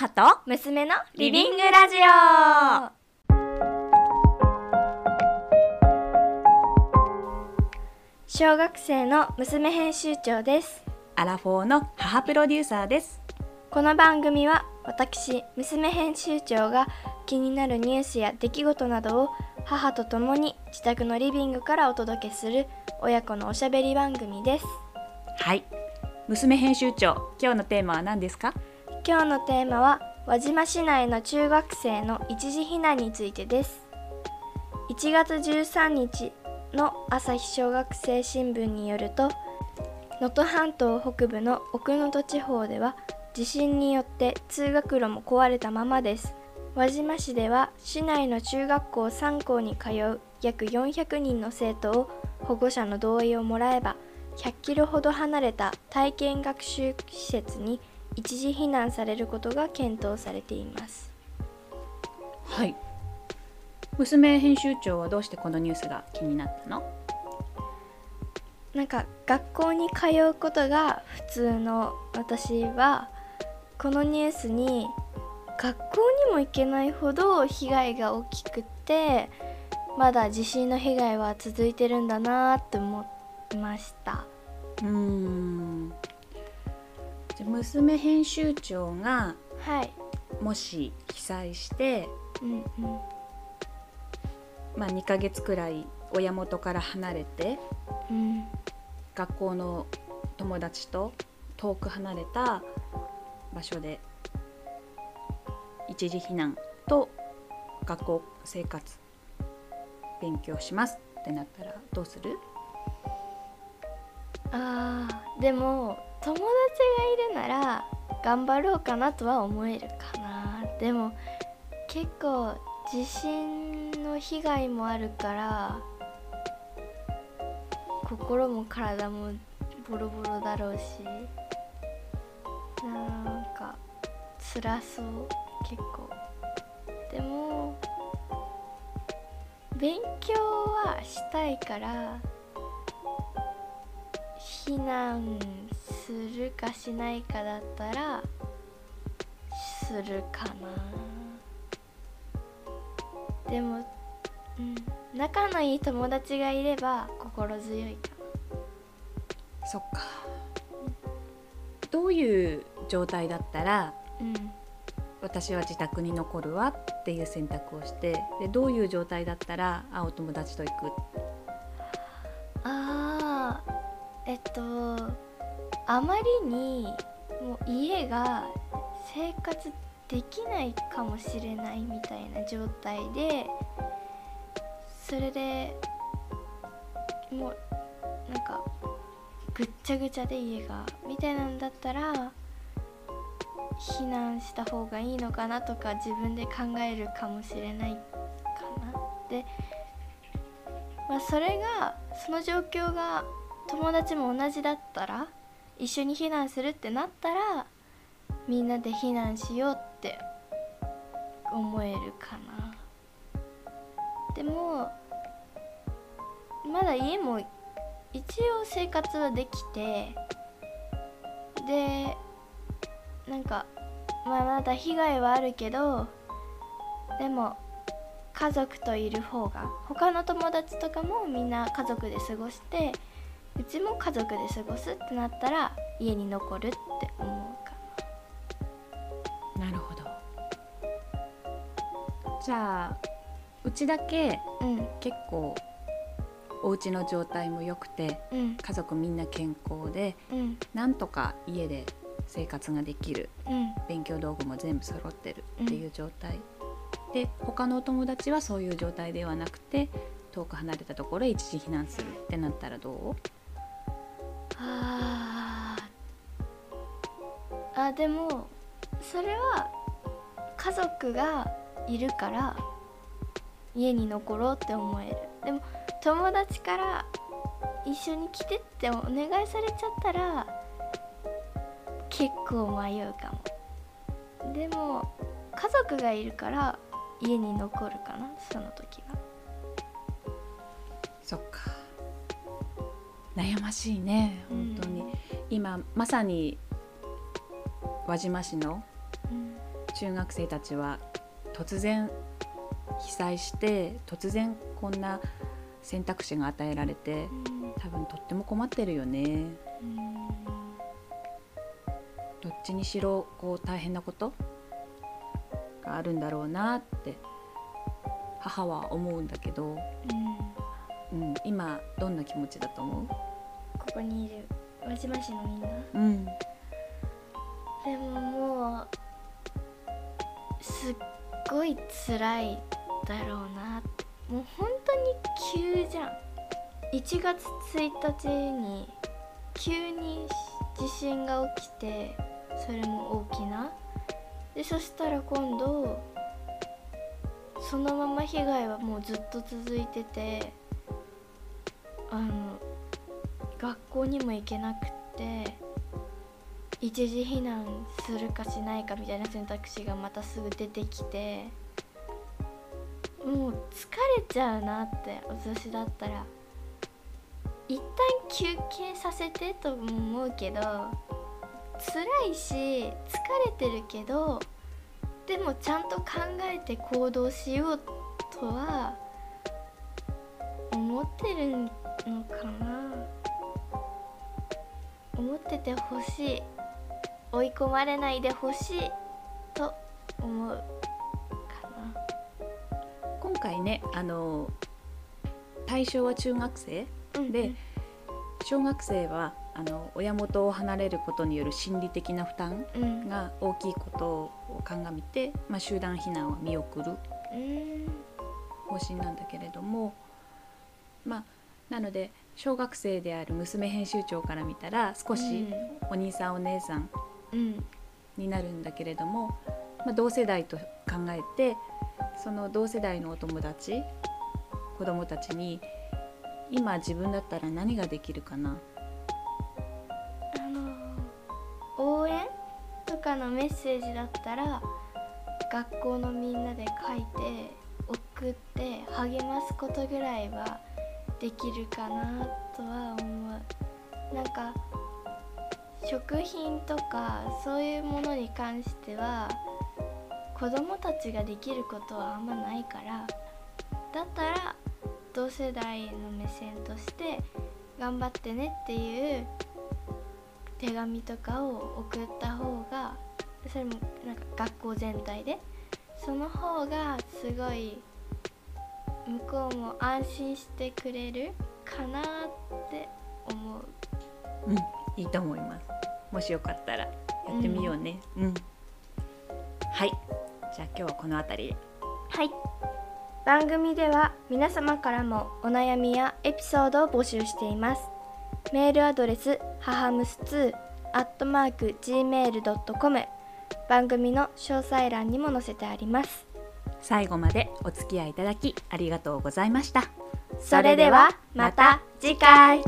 母と娘のリビングラジオ。小学生の娘編集長です。アラフォーの母プロデューサーです。この番組は私娘編集長が気になるニュースや出来事などを母と共に自宅のリビングからお届けする親子のおしゃべり番組です。はい。娘編集長今日のテーマは何ですか？今日のテーマは輪島市内の中学生の一時避難についてです。1月13日の朝日小学生新聞によると能登半島北部の奥能登地方では地震によって通学路も壊れたままです。輪島市では市内の中学校3校に通う約400人の生徒を保護者の同意をもらえば100キロほど離れた体験学習施設に一時避難されることが検討されています。はい。娘編集長はどうしてこのニュースが気になったの？なんか学校に通うことが普通の私はこのニュースに学校にも行けないほど被害が大きくてまだ地震の被害は続いてるんだなって思いました。うーんじゃあ娘編集長がはい。もし被災して、うんうん。まあ、2ヶ月くらい親元から離れてうん。学校の友達と遠く離れた場所で一時避難と学校生活勉強しますってなったらどうする？あーでも友達がいるなら頑張ろうかなとは思えるかな。でも結構地震の被害もあるから心も体もボロボロだろうしなんか辛そう結構。でも勉強はしたいから避難するかしないかだったらするかな。でも、うん、仲のいい友達がいれば心強いかそっか。どういう状態だったらなうん。私は自宅に残るわっていう選択をしてでどういう状態だったらあお友達と行くえっとあまりにもう家が生活できないかもしれないみたいな状態でそれでもうなんかぐっちゃぐちゃで家がみたいなんだったら避難した方がいいのかなとか自分で考えるかもしれないかな。でまあ、それがその状況が友達も同じだったら一緒に避難するってなったらみんなで避難しようって思えるかな。でもまだ家も一応生活はできてでなんかまあまだ被害はあるけどでも家族といる方が他の友達とかもみんな家族で過ごしてうちも家族で過ごすってなったら家に残るって思うかな。るほど。じゃあうちだけうん。結構お家の状態も良くてうん。家族みんな健康でうん。なんとか家で生活ができるうん。勉強道具も全部揃ってるっていう状態、で他のお友達はそういう状態ではなくて遠く離れたところへ一時避難するってなったらどあ。あでもそれは家族がいるから家に残ろうって思える。でも友達から一緒に来てってお願いされちゃったら結構迷うかも。でも家族がいるから家に残るかなその時は。そっか。悩ましいねうん本当に、今まさに輪島市のうん。中学生たちは突然被災して突然こんな選択肢が与えられてうん。多分とっても困ってるよね。うん。どっちにしろこう大変なことがあるんだろうなって母は思うんだけど、うん。うん、今どんな気持ちだと思ここにいる輪島市のみんな。ううん。でももうすっごい辛いだろうな。もう本当に急じゃん。1月1日に急に地震が起きてそれも大きな。でそしたら今度そのまま被害はもうずっと続いててあの学校にも行けなくて一時避難するかしないかみたいな選択肢がまたすぐ出てきてもう疲れちゃうなって私だったら。一旦休憩させてと思うけど辛いし疲れてるけどでもちゃんと考えて行動しようとは思ってるのかな。思っててほしい。追い込まれないでほしい。と思うかな。今回ねあの対象は中学生うんで小学生はあの親元を離れることによる心理的な負担うん。が大きいことを鑑みて、まあ、集団避難は見送るうん。方針なんだけれどもまあなので小学生である娘編集長から見たら少しお兄さんお姉さんうん。になるんだけれども、まあ、同世代と考えてその同世代のお友達子供たちに今自分だったら何ができるかな？あの応援とかのメッセージだったら学校のみんなで書いて送って励ますことぐらいはできるかなとは思う。なんか食品とかそういうものに関しては子供たちができることはあんまないからだったら同世代の目線として頑張ってねっていう手紙とかを送った方がそれもなんか学校全体でその方がすごい向こうも安心してくれるかなって思う。うんいいと思います。もしよかったらやってみようね。うん、はい。じゃあ今日はこの辺り。ではい。番組では皆様からもお悩みやエピソードを募集しています。メールアドレス母むす2 at mark gmail.com 番組の詳細欄にも載せてあります最後までお付き合いいただきありがとうございました。それではまた次回。